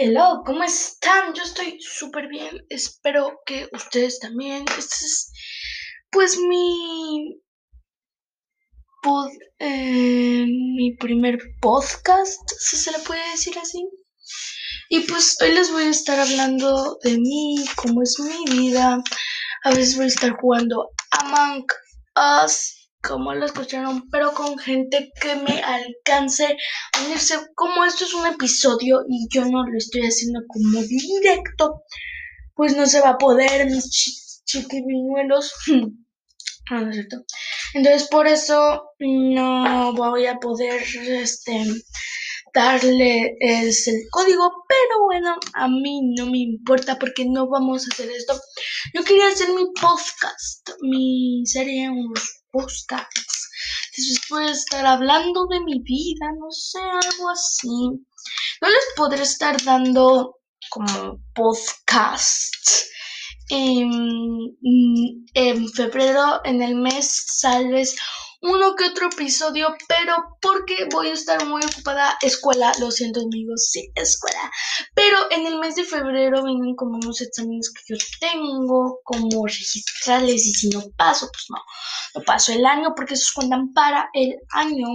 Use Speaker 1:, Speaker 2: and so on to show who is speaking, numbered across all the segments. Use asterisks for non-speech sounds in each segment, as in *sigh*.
Speaker 1: Hello, ¿cómo están? Yo estoy súper bien. Espero que ustedes también. Este es, pues, mi. Pod, eh, mi primer podcast, si se le puede decir así. Y pues hoy les voy a estar hablando de mí, cómo es mi vida. A veces voy a estar jugando Among Us como lo escucharon, pero con gente que me alcance a unirse. Como esto es un episodio y yo no lo estoy haciendo como directo, pues no se va a poder, mis ch chiquivinuelos. *clears throat* Ah, no es cierto. Entonces por eso no voy a poder este darle el código, pero bueno, a mí no me importa porque no vamos a hacer esto. Yo quería hacer mi podcast, mi serie, unos podcasts. A estar hablando de mi vida, no sé, algo así. No les podré estar dando como podcast. En, en febrero, en el mes, sales uno que otro episodio, pero porque voy a estar muy ocupada. Escuela, lo siento amigos, sí, escuela. Pero en el mes de febrero vienen como unos exámenes que yo tengo, como registrarles y si no paso, pues no, no paso el año porque esos cuentan para el año.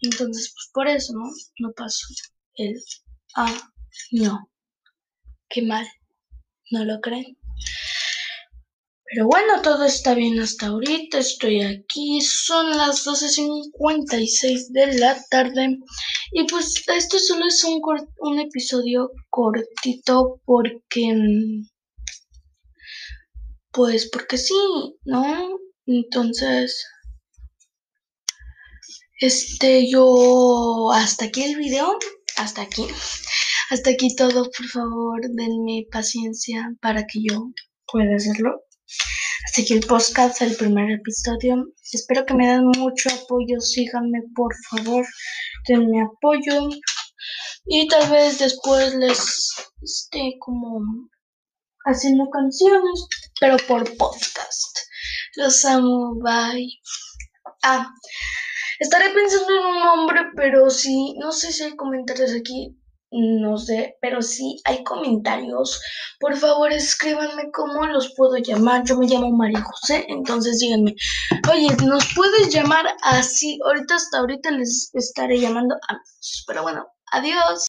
Speaker 1: Entonces, pues por eso, ¿no? No paso el año. Qué mal, ¿no lo creen? Pero bueno, todo está bien hasta ahorita. Estoy aquí. Son las 12.56 de la tarde. Y pues esto solo es un, un episodio cortito porque... Pues porque sí, ¿no? Entonces... Este, yo... Hasta aquí el video. Hasta aquí. Hasta aquí todo. Por favor, denme paciencia para que yo pueda hacerlo. Así que el podcast, el primer episodio. Espero que me den mucho apoyo. Síganme, por favor. Denme apoyo. Y tal vez después les esté como haciendo canciones, pero por podcast. Los amo. Bye. Ah, estaré pensando en un nombre, pero sí, no sé si hay comentarios aquí no sé, pero si hay comentarios, por favor escríbanme cómo los puedo llamar. Yo me llamo María José, entonces díganme, oye, ¿nos puedes llamar así? Ahorita hasta ahorita les estaré llamando a... Pero bueno, adiós.